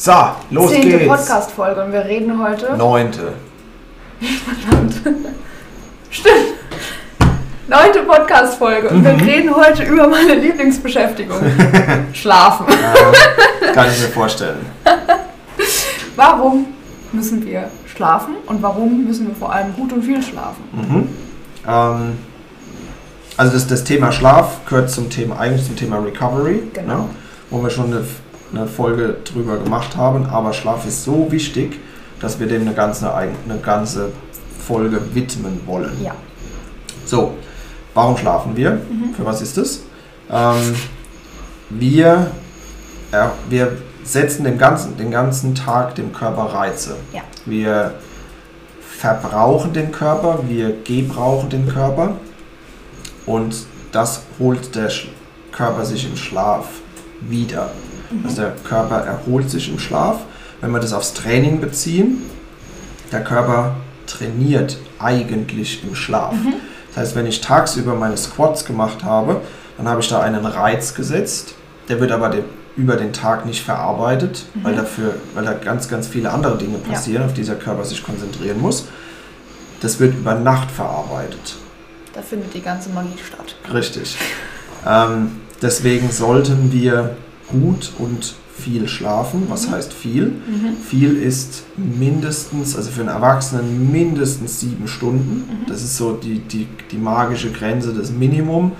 So, los Zehnte geht's. Podcast-Folge und wir reden heute. Neunte. Verdammt. Stimmt. Neunte Podcast-Folge und Mhm. wir reden heute über meine Lieblingsbeschäftigung. Schlafen. Äh, kann ich mir vorstellen. Warum müssen wir schlafen und warum müssen wir vor allem gut und viel schlafen? Mhm. Ähm, also das, das Thema Schlaf gehört zum Thema, eigentlich zum Thema Recovery, Genau. ne, wo wir schon eine, eine Folge drüber gemacht haben. Aber Schlaf ist so wichtig, dass wir dem eine ganze, eine ganze Folge widmen wollen. Ja. So, warum schlafen wir? Mhm. Für was ist es? Ähm, wir, äh, wir setzen den ganzen, den ganzen Tag dem Körper Reize. Ja. Wir verbrauchen den Körper, wir gebrauchen den Körper und das holt der Körper sich im Schlaf wieder. Also der Körper erholt sich im Schlaf. Wenn wir das aufs Training beziehen, der Körper trainiert eigentlich im Schlaf. Das heißt, wenn ich tagsüber meine Squats gemacht habe, dann habe ich da einen Reiz gesetzt. Der wird aber de- über den Tag nicht verarbeitet, weil, dafür, weil da ganz, ganz viele andere Dinge Ja. passieren, auf die der Körper sich konzentrieren muss. Das wird über Nacht verarbeitet. Da findet die ganze Magie statt. Richtig. Ähm, deswegen sollten wir gut und viel schlafen. Was Mhm. heißt viel? Mhm. Viel ist mindestens, also für einen Erwachsenen mindestens sieben Stunden. Mhm. Das ist so die, die, die magische Grenze, das Minimum.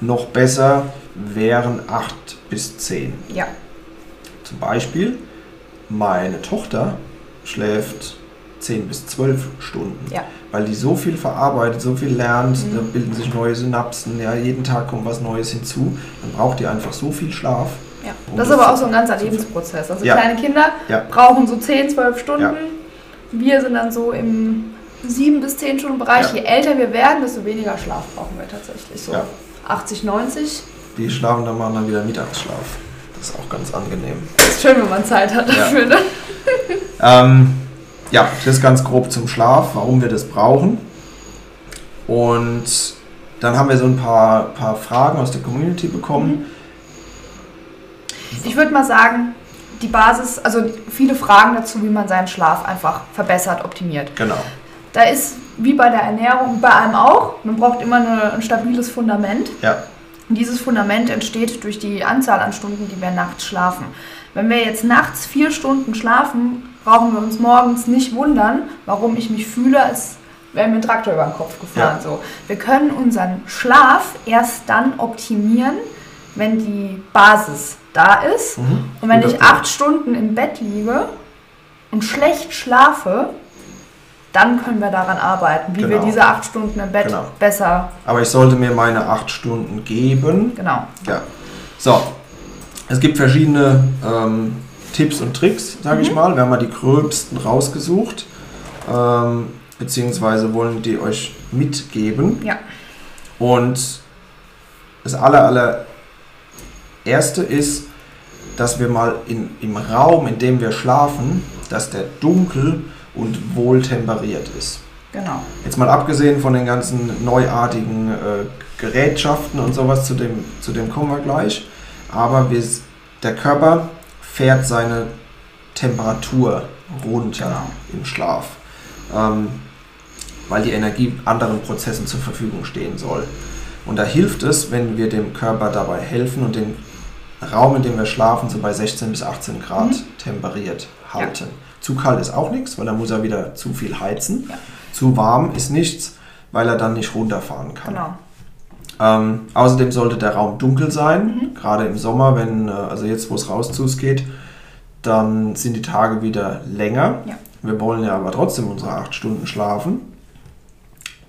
Noch besser wären acht bis zehn. Ja. Zum Beispiel, meine Tochter schläft 10 bis 12 Stunden, Ja. weil die so viel verarbeitet, so viel lernt, Mhm. da bilden sich neue Synapsen, ja, jeden Tag kommt was Neues hinzu, dann braucht die einfach so viel Schlaf. Ja. Das ist das- aber auch so ein ganzer Lebensprozess. Also Ja. kleine Kinder Ja. brauchen so 10, 12 Stunden. Wir sind dann so im 7 bis 10 Stunden Bereich. Je älter wir werden, desto weniger Schlaf brauchen wir tatsächlich. So Ja. 80, 90. Die schlafen dann machen dann wieder Mittagsschlaf. Das ist auch ganz angenehm. Ist schön, wenn man Zeit hat dafür. Ne? Ähm, ja, das ist ganz grob zum Schlaf, warum wir das brauchen. Und dann haben wir so ein paar, paar Fragen aus der Community bekommen. Ich würde mal sagen, die Basis, also viele Fragen dazu, wie man seinen Schlaf einfach verbessert, optimiert. Genau. Da ist, wie bei der Ernährung, bei allem auch, man braucht immer eine, ein stabiles Fundament. Ja, Und dieses Fundament entsteht durch die Anzahl an Stunden, die wir nachts schlafen. Wenn wir jetzt nachts vier Stunden schlafen, brauchen wir uns morgens nicht wundern, warum ich mich fühle, als wäre mir ein Traktor über den Kopf gefahren. So. Wir können unseren Schlaf erst dann optimieren, wenn die Basis da ist. Mhm. Und wenn Guter ich Punkt. acht Stunden im Bett liege und schlecht schlafe, dann können wir daran arbeiten, wie wir Genau. diese acht Stunden im Bett Genau. besser, Aber ich sollte mir meine acht Stunden geben. genau. Ja. So. Es gibt verschiedene ähm, Tipps und Tricks, sage ich mal. Wir haben mal die gröbsten rausgesucht. Ähm, beziehungsweise wollen die euch mitgeben. Ja. Und das aller, aller erste ist, dass wir mal in, im Raum, in dem wir schlafen, dass der dunkel und wohl temperiert ist. Genau. Jetzt mal abgesehen von den ganzen neuartigen äh, Gerätschaften und sowas, zu dem, zu dem kommen wir gleich. Aber wir, der Körper fährt seine Temperatur runter Genau. im Schlaf, ähm, weil die Energie anderen Prozessen zur Verfügung stehen soll. Und da hilft es, wenn wir dem Körper dabei helfen und den Raum, in dem wir schlafen, so bei 16 bis 18 Grad Mhm. temperiert halten. Zu kalt ist auch nichts, weil dann muss er wieder zu viel heizen. Ja. Zu warm ist nichts, weil er dann nicht runterfahren kann. Genau. Ähm, außerdem sollte der Raum dunkel sein, Mhm. gerade im Sommer, wenn, äh, also jetzt, wo es raus geht, dann sind die Tage wieder länger. Ja. Wir wollen ja aber trotzdem unsere acht Stunden schlafen.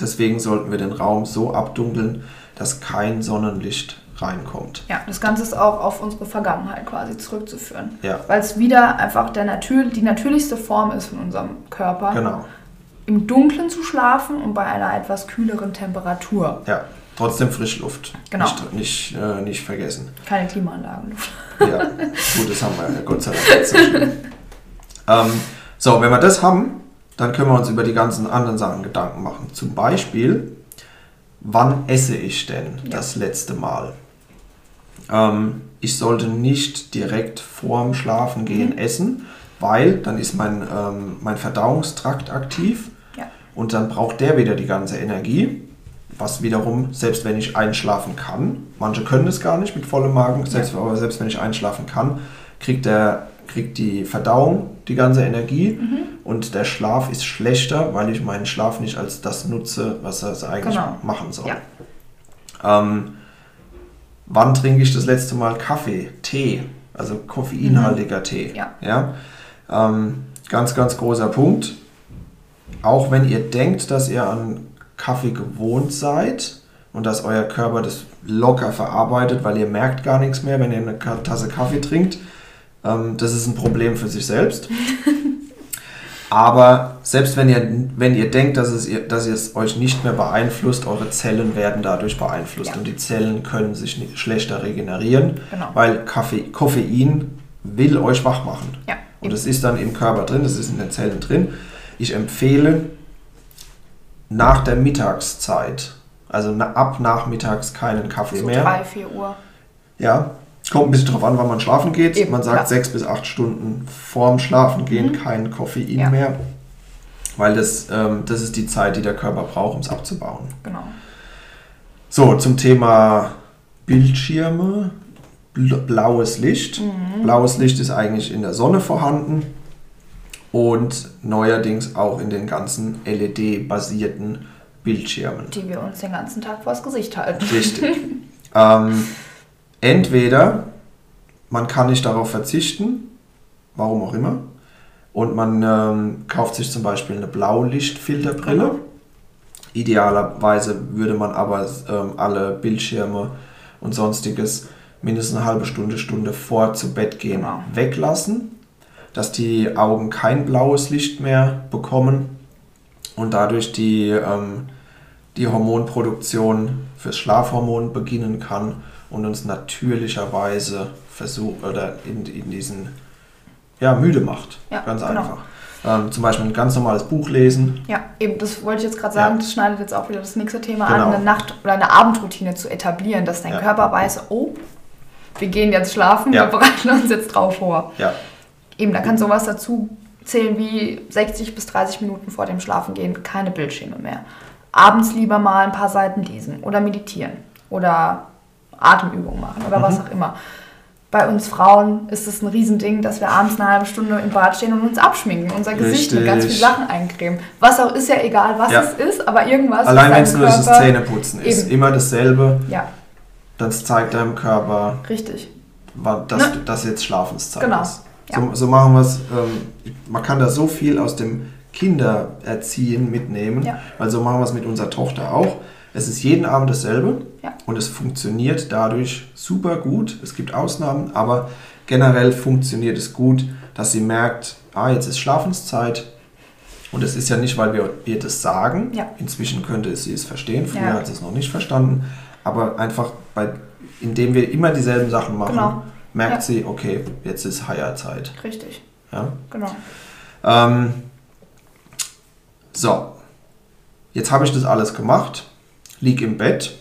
Deswegen sollten wir den Raum so abdunkeln, dass kein Sonnenlicht reinkommt. Ja, das Ganze ist auch auf unsere Vergangenheit quasi zurückzuführen. Ja, Weil es wieder einfach der natür die natürlichste Form ist von unserem Körper, genau. im Dunkeln zu schlafen und bei einer etwas kühleren Temperatur. Ja, trotzdem Frischluft. Genau. Nicht, nicht, äh, nicht vergessen. Keine Klimaanlagenluft. Ja, gut, das haben wir ja Gott sei Dank ähm, so, wenn wir das haben, dann können wir uns über die ganzen anderen Sachen Gedanken machen. Zum Beispiel, wann esse ich denn Ja. das letzte Mal? Ähm, ich sollte nicht direkt vorm Schlafengehen Mhm. essen, weil dann ist mein, ähm, mein Verdauungstrakt aktiv Ja. und dann braucht der wieder die ganze Energie. Was wiederum, selbst wenn ich einschlafen kann, manche können es gar nicht mit vollem Magen, selbst, aber selbst wenn ich einschlafen kann, kriegt, der, kriegt die Verdauung die ganze Energie Mhm. und der Schlaf ist schlechter, weil ich meinen Schlaf nicht als das nutze, was er eigentlich Genau. machen soll. Ja. Ähm, wann trinke ich das letzte Mal Kaffee, Tee, also koffeinhaltiger Tee? Ja. Ja? Ähm, ganz, ganz großer Punkt. Auch wenn ihr denkt, dass ihr an Kaffee gewohnt seid und dass euer Körper das locker verarbeitet, weil ihr merkt gar nichts mehr, wenn ihr eine Tasse Kaffee trinkt, ähm, das ist ein Problem für sich selbst. Aber selbst wenn ihr, wenn ihr denkt, dass es, ihr, dass es euch nicht mehr beeinflusst, eure Zellen werden dadurch beeinflusst Ja. und die Zellen können sich nicht schlechter regenerieren, Genau. weil Kaffee, Koffein will euch wach machen. Ja. Und es ist dann im Körper drin, es ist in den Zellen drin. Ich empfehle nach der Mittagszeit, also ab nachmittags keinen Kaffee so mehr. 3, 4 Uhr. Ja, kommt ein bisschen drauf an, wann man schlafen geht. Eben, man sagt klar. sechs bis acht Stunden vorm Schlafengehen kein Koffein Ja. mehr, weil das, ähm, das ist die Zeit, die der Körper braucht, um es abzubauen. Genau. So, zum Thema Bildschirme, bl- blaues Licht. Blaues Licht ist eigentlich in der Sonne vorhanden und neuerdings auch in den ganzen LED-basierten Bildschirmen. Die wir uns den ganzen Tag vors Gesicht halten. Richtig. ähm, entweder man kann nicht darauf verzichten, warum auch immer, und man ähm, kauft sich zum Beispiel eine Blaulichtfilterbrille. Idealerweise würde man aber ähm, alle Bildschirme und sonstiges mindestens eine halbe Stunde, Stunde vor zu Bett gehen Genau. weglassen, dass die Augen kein blaues Licht mehr bekommen und dadurch die, ähm, die Hormonproduktion fürs Schlafhormon beginnen kann und uns natürlicherweise versucht oder in, in diesen ja, müde macht. Ja, Ganz genau. einfach. Ähm, zum Beispiel ein ganz normales Buch lesen. Ja, eben, das wollte ich jetzt gerade sagen, Ja. das schneidet jetzt auch wieder das nächste Thema Genau. an, eine Nacht- oder eine Abendroutine zu etablieren, dass dein Ja. Körper weiß, oh, wir gehen jetzt schlafen, wir bereiten uns jetzt drauf vor. Ja, Eben, da kann sowas dazu zählen wie 60 bis 30 Minuten vor dem Schlafengehen keine Bildschirme mehr. Abends lieber mal ein paar Seiten lesen oder meditieren oder Atemübungen machen oder was auch immer. Bei uns Frauen ist es ein Riesending, dass wir abends eine halbe Stunde im Bad stehen und uns abschminken, unser Gesicht mit ganz Richtig. vielen Sachen eincremen. Was auch ist ja egal, was Ja. es ist, aber irgendwas allein wenn ist es nur das Zähneputzen ist. Eben. Immer dasselbe. Ja, Das zeigt deinem Körper, richtig. dass Ne? das jetzt Schlafenszeit Genau. ist. Ja. So, so machen wir es. Ähm, man kann da so viel aus dem Kindererziehen mitnehmen, Ja. weil so machen wir es mit unserer Tochter auch. Es ist jeden Abend dasselbe Ja. und es funktioniert dadurch super gut. Es gibt Ausnahmen, aber generell funktioniert es gut, dass sie merkt, ah, jetzt ist Schlafenszeit. Und es ist ja nicht, weil wir ihr das sagen. Ja. Inzwischen könnte sie es verstehen. Früher Ja. hat sie es noch nicht verstanden. Aber einfach, bei, indem wir immer dieselben Sachen machen, Genau. merkt sie, okay, jetzt ist Heierzeit. Richtig, Ja? genau. Ähm, so, jetzt habe ich das alles gemacht, lieg im Bett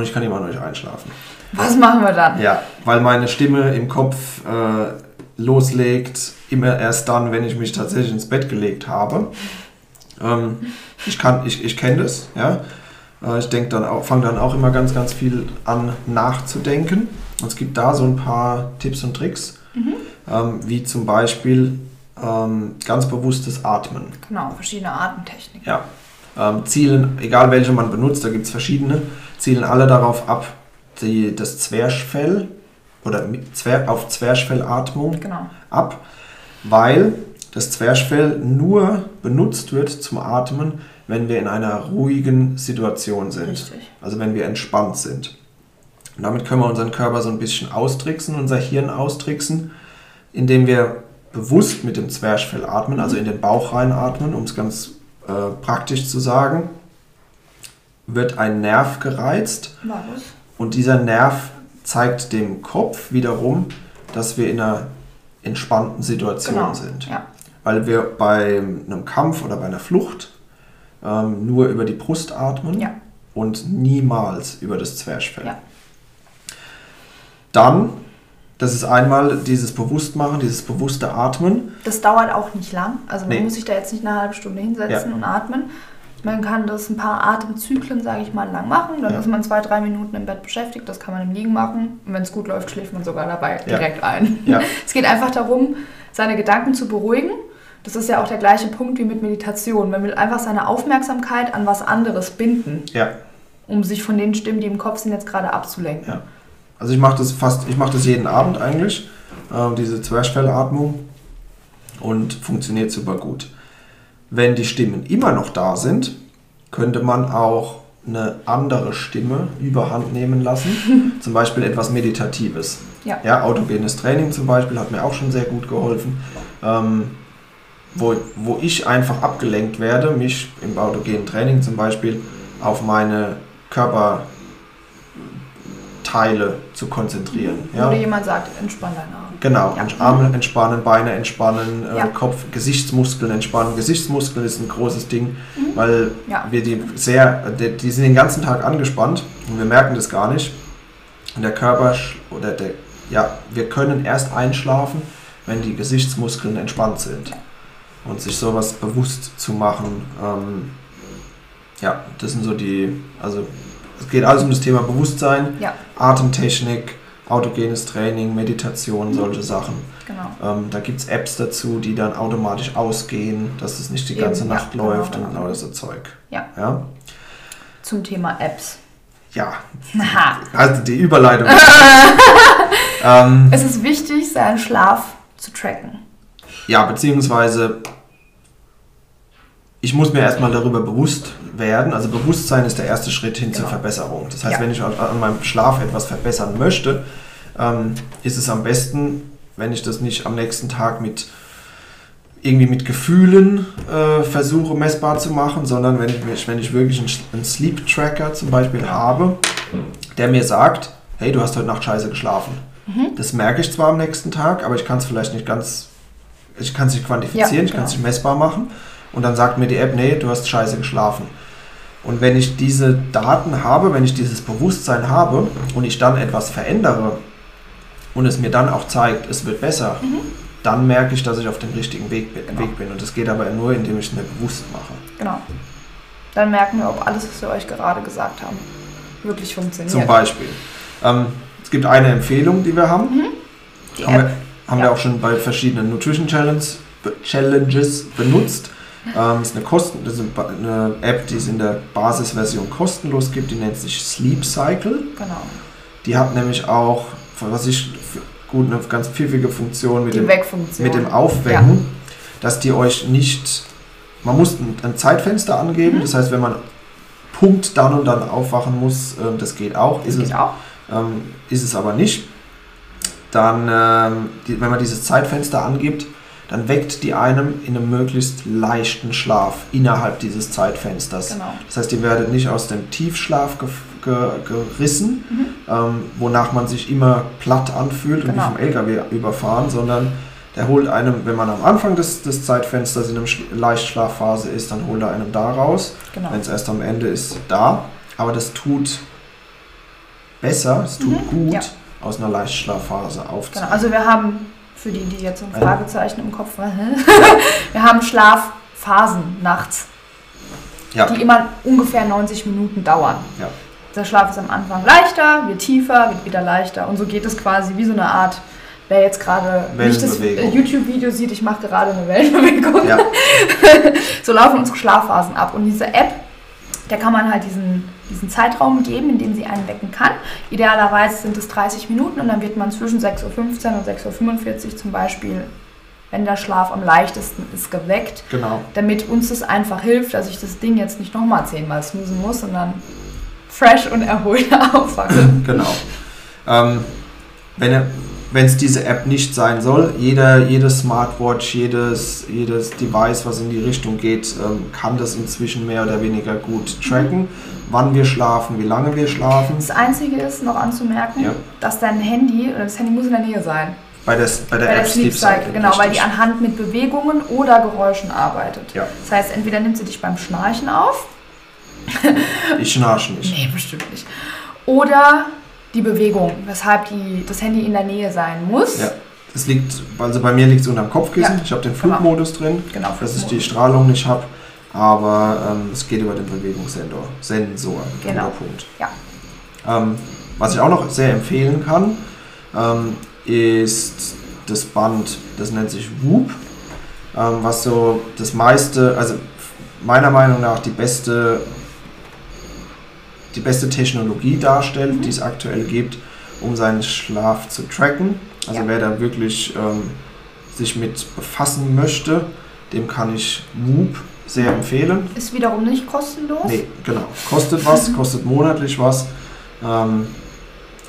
und ich kann immer noch nicht einschlafen. Was machen wir dann? Ja, weil meine Stimme im Kopf äh, loslegt, immer erst dann, wenn ich mich tatsächlich ins Bett gelegt habe. Ähm, ich kann, ich, ich kenne das, ja. Äh, ich denke dann auch, fange dann auch immer ganz, ganz viel an nachzudenken. Und es gibt da so ein paar Tipps und Tricks, ähm, wie zum Beispiel ähm, ganz bewusstes Atmen. Genau, verschiedene Atemtechniken. Ja. Ähm, zielen, egal welche man benutzt, da gibt es verschiedene, zielen alle darauf ab, die, das Zwerchfell oder mit Zwer auf Zwerchfellatmung Genau. ab, weil das Zwerchfell nur benutzt wird zum Atmen, wenn wir in einer ruhigen Situation sind. Richtig. Also wenn wir entspannt sind. Und damit können wir unseren Körper so ein bisschen austricksen, unser Hirn austricksen, indem wir bewusst mit dem Zwerchfell atmen, also in den Bauch reinatmen, um es ganz äh, praktisch zu sagen, wird ein Nerv gereizt Varus. und dieser Nerv zeigt dem Kopf wiederum, dass wir in einer entspannten Situation Genau. sind. Ja. Weil wir bei einem Kampf oder bei einer Flucht ähm, nur über die Brust atmen Ja. und niemals über das Zwerchfell. Ja. Dann, das ist einmal dieses Bewusstmachen, dieses bewusste Atmen. Das dauert auch nicht lang. Also man Nee. muss sich da jetzt nicht eine halbe Stunde hinsetzen Ja. und atmen. Man kann das ein paar Atemzyklen, sage ich mal, lang machen. Dann Ja. ist man zwei, drei Minuten im Bett beschäftigt. Das kann man im Liegen machen. Und wenn es gut läuft, schläft man sogar dabei Ja. direkt ein. Ja. Es geht einfach darum, seine Gedanken zu beruhigen. Das ist ja auch der gleiche Punkt wie mit Meditation. Man will einfach seine Aufmerksamkeit an was anderes binden, um sich von den Stimmen, die im Kopf sind, jetzt gerade abzulenken. Also ich mache das fast, ich mache das jeden Abend eigentlich, äh, diese Zwerchfellatmung und funktioniert super gut. Wenn die Stimmen immer noch da sind, könnte man auch eine andere Stimme überhand nehmen lassen, zum Beispiel etwas Meditatives. Ja. Ja, autogenes Training zum Beispiel hat mir auch schon sehr gut geholfen. Ähm, wo, wo ich einfach abgelenkt werde, mich im autogenen Training zum Beispiel auf meine Körperteile zu konzentrieren. Ja? Oder jemand sagt, entspann deine Arme. Genau, Ja. Arme entspannen, Beine entspannen, äh, Ja. Kopf, Gesichtsmuskeln entspannen. Gesichtsmuskeln ist ein großes Ding, weil Mhm. Ja. wir die sehr, die, die sind den ganzen Tag angespannt und wir merken das gar nicht. Und der Körper oder der, ja, wir können erst einschlafen, wenn die Gesichtsmuskeln entspannt sind. Und sich sowas bewusst zu machen, ähm, ja, das sind so die, also es geht alles um das Thema Bewusstsein, Ja, Atemtechnik, autogenes Training, Meditation, Mhm. solche Sachen. genau. Ähm, da gibt es Apps dazu, die dann automatisch ausgehen, dass es nicht die Eben, ganze ja, Nacht genau, läuft genau. und all so Zeug. Ja. Ja. Zum Thema Apps. ja. Haha. Also die Überleitung. ähm, Es ist wichtig, seinen Schlaf zu tracken. ja, beziehungsweise ich muss mir erstmal darüber bewusst werden. Also Bewusstsein ist der erste Schritt hin zur Genau. Verbesserung. Das heißt, Ja. wenn ich an, an meinem Schlaf etwas verbessern möchte, ähm, ist es am besten, wenn ich das nicht am nächsten Tag mit irgendwie mit Gefühlen äh, versuche messbar zu machen, sondern wenn ich, wenn ich wirklich einen, einen Sleep Tracker zum Beispiel habe, der mir sagt, hey, du hast heute Nacht scheiße geschlafen. Mhm. Das merke ich zwar am nächsten Tag, aber ich kann es vielleicht nicht ganz, ich kann es nicht quantifizieren, Ja, ich kann es genau. nicht messbar machen. Und dann sagt mir die App, nee, du hast scheiße geschlafen. Und wenn ich diese Daten habe, wenn ich dieses Bewusstsein habe und ich dann etwas verändere und es mir dann auch zeigt, es wird besser, dann merke ich, dass ich auf dem richtigen Weg bin, Mhm. Genau. Weg bin. Und das geht aber nur, indem ich es mir bewusst mache. Genau. Dann merken wir, ob alles, was wir euch gerade gesagt haben, wirklich funktioniert. Zum Beispiel. Ähm, es gibt eine Empfehlung, die wir haben. Die haben wir, haben Ja. wir auch schon bei verschiedenen Nutrition Challenges, Challenges benutzt. Ähm, ist eine, Kosten, das ist eine App, die es in der Basisversion kostenlos gibt. Die nennt sich Sleep Cycle. Genau. Die hat nämlich auch, was ich gut, eine ganz pfiffige Funktion mit Die dem, Wegfunktion. mit dem Aufwecken, dass die euch nicht, man muss ein, ein Zeitfenster angeben. Mhm. Das heißt, wenn man Punkt dann und dann aufwachen muss, äh, das geht auch. Das Ist es geht auch. ähm, ist es aber nicht. Dann, ähm, die, wenn man dieses Zeitfenster angibt, dann weckt die einem in einem möglichst leichten Schlaf innerhalb dieses Zeitfensters. Genau. Das heißt, ihr werdet nicht aus dem Tiefschlaf ge ge gerissen, Mhm. ähm, wonach man sich immer platt anfühlt und Genau. wie vom LKW überfahren, sondern der holt einem, wenn man am Anfang des, des Zeitfensters in einer Sch- Leichtschlafphase ist, dann holt er einem da raus. Genau. Wenn es erst am Ende ist, da. Aber das tut besser, es tut gut, ja. aus einer Leichtschlafphase Genau. aufzuhören. Also wir haben, für die, die jetzt ein Fragezeichen im Kopf haben, wir haben Schlafphasen nachts, Ja, die immer ungefähr 90 Minuten dauern. Ja. Der Schlaf ist am Anfang leichter, wird tiefer, wird wieder leichter. Und so geht es quasi wie so eine Art, wer jetzt gerade nicht das. YouTube-Video sieht, ich mache gerade eine Wellenbewegung. ja, So laufen unsere Schlafphasen ab. Und diese App, der kann man halt diesen, diesen Zeitraum geben, in dem sie einen wecken kann. Idealerweise sind es 30 Minuten und dann wird man zwischen 6.15 Uhr und 6.45 Uhr zum Beispiel, wenn der Schlaf am leichtesten ist, geweckt. genau. Damit uns das einfach hilft, dass ich das Ding jetzt nicht nochmal zehnmal snoosen muss, sondern fresh und erholt aufwache. Genau. Ähm, wenn es diese App nicht sein soll, jeder, jede Smartwatch, jedes, jedes Device, was in die Richtung geht, ähm, kann das inzwischen mehr oder weniger gut tracken, wann wir schlafen, wie lange wir schlafen. Das Einzige ist noch anzumerken, Ja. dass dein Handy, oder das Handy muss in der Nähe sein. Bei der, bei der Bei der App Sleep Cycle, genau, weil die richtig. anhand mit Bewegungen oder Geräuschen arbeitet. Ja. Das heißt, entweder nimmt sie dich beim Schnarchen auf. Ich schnarche nicht. Nee, bestimmt nicht. Oder die Bewegung, weshalb die, das Handy in der Nähe sein muss. Ja. Es liegt, also bei mir liegt es unterm Kopfkissen. Ja. Ich habe den Genau. Flugmodus drin, Genau, dass ich die Flugmodus. Strahlung nicht habe. Aber ähm, es geht über den Bewegungssensor. Sensor. Genau. Punkt. Ja. Ähm, was ich auch noch sehr empfehlen kann, ähm, ist das Band, das nennt sich Whoop, ähm, was so das meiste, also meiner Meinung nach die beste, die beste Technologie darstellt, Mhm. die es aktuell gibt, um seinen Schlaf zu tracken. Also Ja. wer da wirklich ähm, sich mit befassen möchte, dem kann ich Whoop sehr empfehlen. Ist wiederum nicht kostenlos. Nee, genau. Kostet was, kostet monatlich was. Ähm,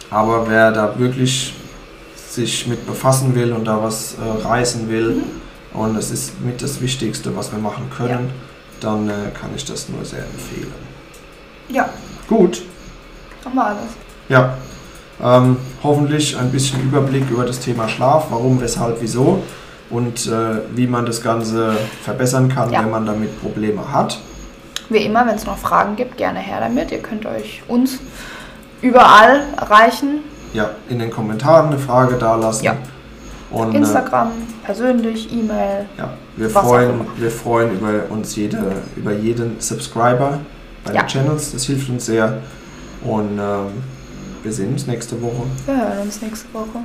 aber wer da wirklich sich mit befassen will und da was äh, reißen will, Mhm. und das ist mit das Wichtigste, was wir machen können, dann äh, kann ich das nur sehr empfehlen. Ja, Gut, haben wir alles. ja. Ähm, hoffentlich ein bisschen Überblick über das Thema Schlaf, warum, weshalb, wieso und äh, wie man das Ganze verbessern kann, Ja. wenn man damit Probleme hat. Wie immer, wenn es noch Fragen gibt, gerne her damit. Ihr könnt euch uns überall erreichen. Ja, in den Kommentaren eine Frage dalassen. Ja. Und, äh, Instagram, persönlich, E-Mail. Ja, wir freuen, wir freuen über uns jede, über jeden Subscriber bei Ja. den Channels. Das hilft uns sehr. Und ähm, wir sehen uns nächste Woche. Wir hören uns nächste Woche.